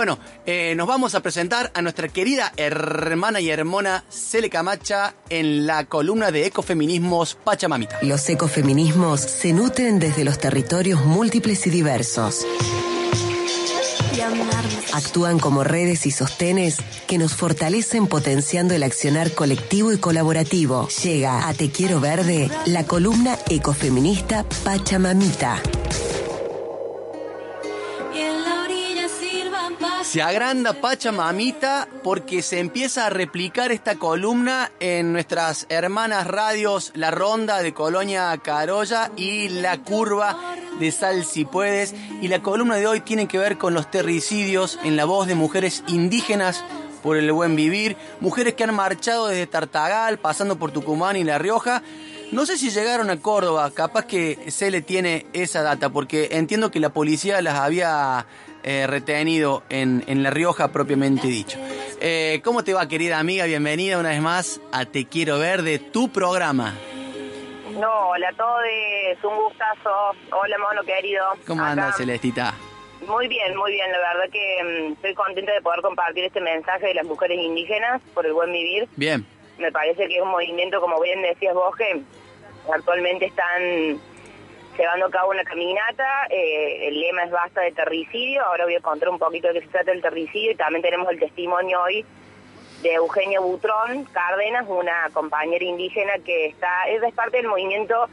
Bueno, eh, nos vamos a presentar a nuestra querida hermana y hermana Cele Camacha en la columna de Ecofeminismos Pachamamita. Los ecofeminismos se nutren desde los territorios múltiples y diversos. Actúan como redes y sostenes que nos fortalecen potenciando el accionar colectivo y colaborativo. Llega a Te Quiero Verde la columna ecofeminista Pachamamita. Se agranda Pachamamita porque se empieza a replicar esta columna en nuestras hermanas radios La Ronda de Colonia Carolla y La Curva de Sal Si Puedes. Y la columna de hoy tiene que ver con los terricidios en la voz de mujeres indígenas por el buen vivir, mujeres que han marchado desde Tartagal, pasando por Tucumán y La Rioja. No sé si llegaron a Córdoba, capaz que se le tiene esa data, porque entiendo que la policía las había eh, retenido en, en, La Rioja propiamente dicho. Eh, ¿Cómo te va querida amiga? Bienvenida una vez más a Te Quiero Ver de tu programa. No, hola a todos, un gustazo. Hola mono querido. ¿Cómo andas Celestita? Muy bien, muy bien. La verdad que mm, estoy contenta de poder compartir este mensaje de las mujeres indígenas por el buen vivir. Bien. Me parece que es un movimiento, como bien decías vos, que actualmente están llevando a cabo una caminata. Eh, el lema es basta de terricidio. Ahora voy a contar un poquito de qué se trata el terricidio y también tenemos el testimonio hoy de Eugenia Butrón Cárdenas, una compañera indígena que está es parte del movimiento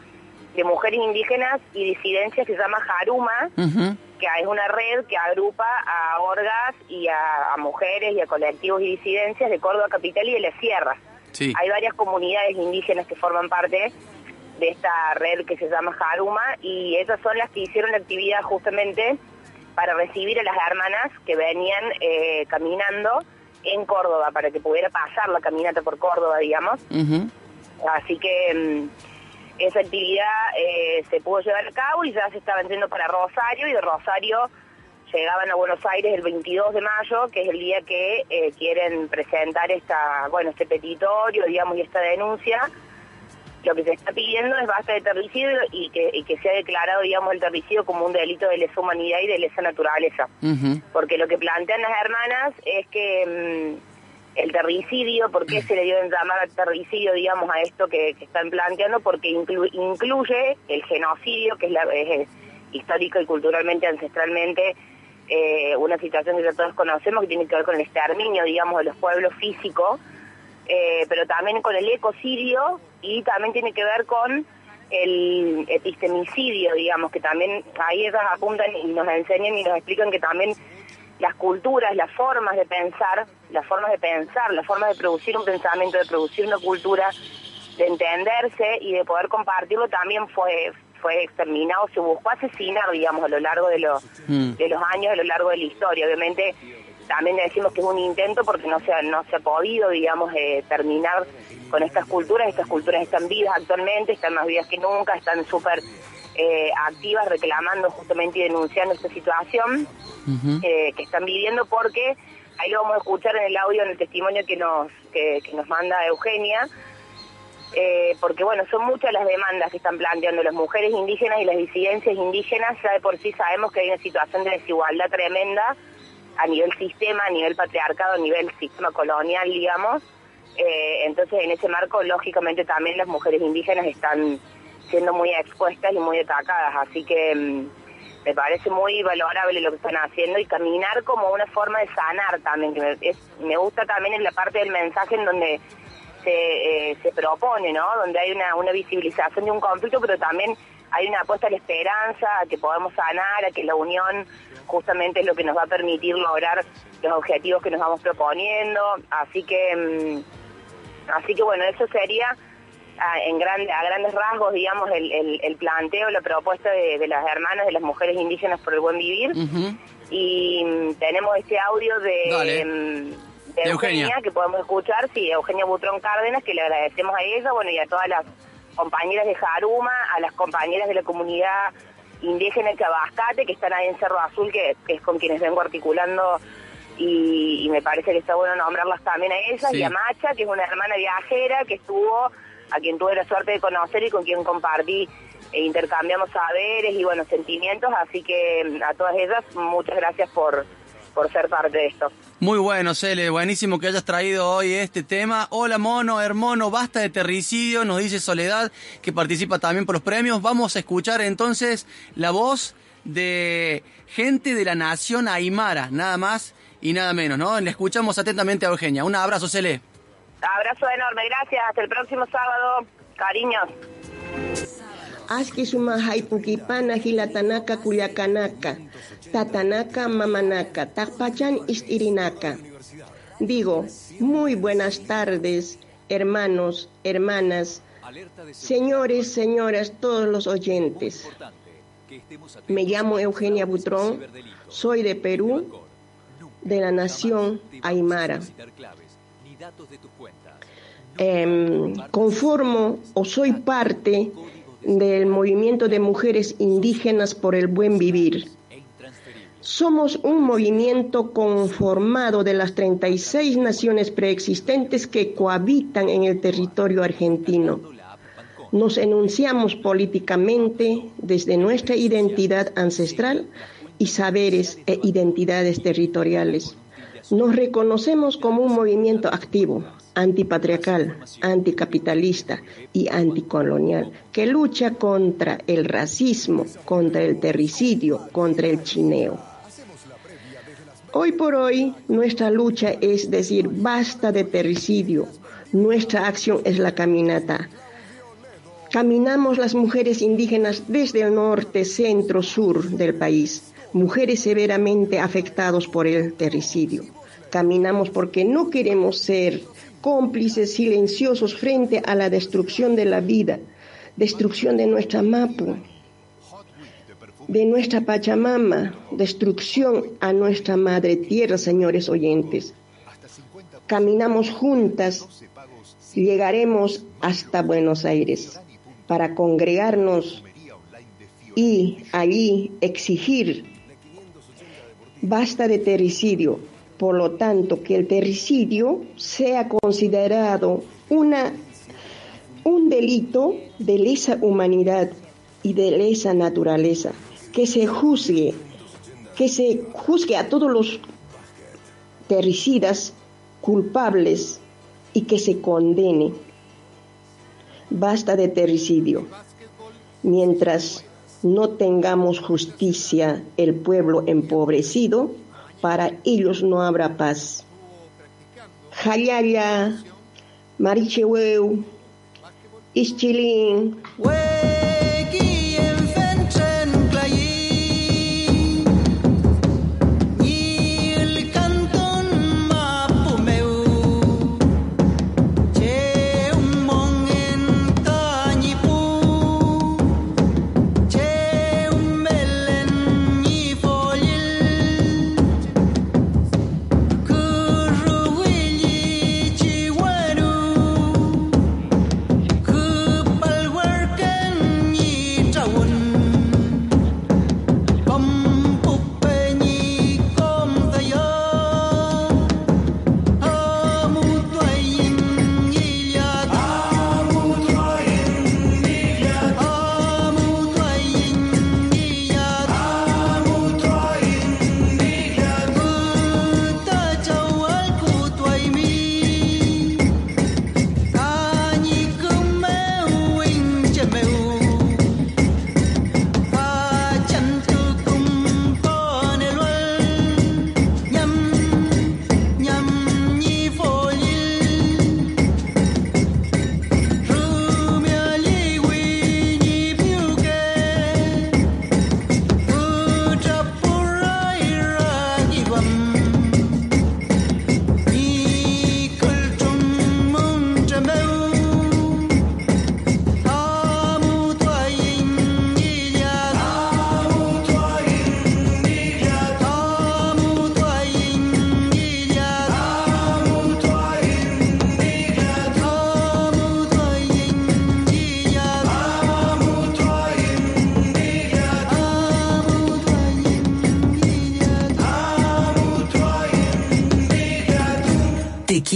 de mujeres indígenas y disidencias que se llama Jaruma, que es una red que agrupa a orgas y a, mujeres y a colectivos y disidencias de Córdoba Capital y de las sierras. Hay varias comunidades indígenas que forman parte de esta red que se llama Jaruma y esas son las que hicieron la actividad justamente para recibir a las hermanas que venían eh, caminando en Córdoba para que pudiera pasar la caminata por Córdoba, digamos. Así que mm, esa actividad eh, se pudo llevar a cabo y ya se estaba yendo para Rosario y de Rosario llegaban a Buenos Aires el 22 de mayo, que es el día que eh, quieren presentar esta, bueno, este petitorio, digamos, y esta denuncia lo que se está pidiendo es basta de terricidio y que, y que sea declarado, digamos, el terricidio como un delito de lesa humanidad y de lesa naturaleza. Porque lo que plantean las hermanas es que mm, el terricidio, ¿por qué se le dio en llamar terricidio, digamos, a esto que, están planteando? Porque incluye el genocidio, que es, la, es histórico y culturalmente, ancestralmente, eh, una situación que ya todos conocemos que tiene que ver con el exterminio, digamos, de los pueblos físicos, eh, pero también con el ecocidio y también tiene que ver con el epistemicidio, digamos, que también ahí ellas apuntan y nos enseñan y nos explican que también las culturas, las formas de pensar, las formas de pensar, las formas de producir un pensamiento, de producir una cultura, de entenderse y de poder compartirlo también fue fue exterminado, se buscó asesinar, digamos, a lo largo de, los mm. de los años, a lo largo de la historia. Obviamente también decimos que es un intento porque no se ha, no se ha podido, digamos, eh, terminar con estas culturas. Estas culturas están vivas actualmente, están más vivas que nunca, están súper eh, activas reclamando justamente y denunciando esta situación eh, que están viviendo porque ahí lo vamos a escuchar en el audio, en el testimonio que nos, que, nos manda Eugenia. porque bueno, son muchas las demandas que están planteando las mujeres indígenas y las disidencias indígenas, ya de por sí sabemos que hay una situación de desigualdad tremenda a nivel sistema, a nivel patriarcado, a nivel sistema colonial, digamos. Eh, entonces, en ese marco, lógicamente, también las mujeres indígenas están siendo muy expuestas y muy atacadas. Así que mm, me parece muy valorable lo que están haciendo y caminar como una forma de sanar también. Que me, me gusta también en la parte del mensaje en donde se, eh, se propone, ¿no? Donde hay una, una visibilización de un conflicto, pero también hay una apuesta a la esperanza, a que podamos sanar, a que la unión justamente es lo que nos va a permitir lograr los objetivos que nos vamos proponiendo. Así que, mm, así que bueno, eso sería a, en grande, a grandes rasgos, digamos, el, el, planteo, la propuesta de, las hermanas, de las mujeres indígenas por el buen vivir. Y mm, tenemos este audio de... Mm, Eugenia, que podemos escuchar, sí, Eugenia Butrón Cárdenas, que le agradecemos a ella, bueno, y a todas las compañeras de Jaruma, a las compañeras de la comunidad indígena de Cabascate, que están ahí en Cerro Azul, que, es con quienes vengo articulando y, me parece que está bueno nombrarlas también a ellas, y a Macha, que es una hermana viajera que estuvo, a quien tuve la suerte de conocer y con quien compartí e intercambiamos saberes y buenos sentimientos, así que a todas ellas muchas gracias por, por ser parte de esto. Muy bueno, Cele, buenísimo que hayas traído hoy este tema. Hola, mono, hermano, basta de terricidio, nos dice Soledad, que participa también por los premios. Vamos a escuchar entonces la voz de gente de la nación Aymara, nada más y nada menos, ¿no? Le escuchamos atentamente a Eugenia. Un abrazo, Cele. Abrazo enorme, gracias. Hasta el próximo sábado. Cariños. Aski suma haipukipana hilatanaka kuyakanaka, tatanaka mamanaka, takpachan istirinaka. Digo, muy buenas tardes, hermanos, hermanas, señores, señoras, todos los oyentes. Me llamo Eugenia Butrón, soy de Perú, de la nación Aymara. Em, conformo o soy parte del movimiento de mujeres indígenas por el buen vivir. Somos un movimiento conformado de las 36 naciones preexistentes que cohabitan en el territorio argentino. Nos enunciamos políticamente desde nuestra identidad ancestral y saberes e identidades territoriales. Nos reconocemos como un movimiento activo, antipatriarcal, anticapitalista y anticolonial, que lucha contra el racismo, contra el terricidio, contra el chineo. Hoy por hoy nuestra lucha es decir, basta de terricidio, nuestra acción es la caminata. Caminamos las mujeres indígenas desde el norte, centro, sur del país mujeres severamente afectados por el terricidio. Caminamos porque no queremos ser cómplices silenciosos frente a la destrucción de la vida, destrucción de nuestra Mapu, de nuestra Pachamama, destrucción a nuestra madre tierra, señores oyentes. Caminamos juntas llegaremos hasta Buenos Aires para congregarnos y allí exigir basta de terricidio. Por lo tanto, que el terricidio sea considerado una, un delito de lesa humanidad y de lesa naturaleza, que se juzgue, que se juzgue a todos los terricidas culpables y que se condene. Basta de terricidio. Mientras no tengamos justicia el pueblo empobrecido, para ellos no habrá paz. Jayaya, Maricheweu, Ischilín.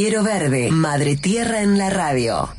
Quiero Verde, Madre Tierra en la radio.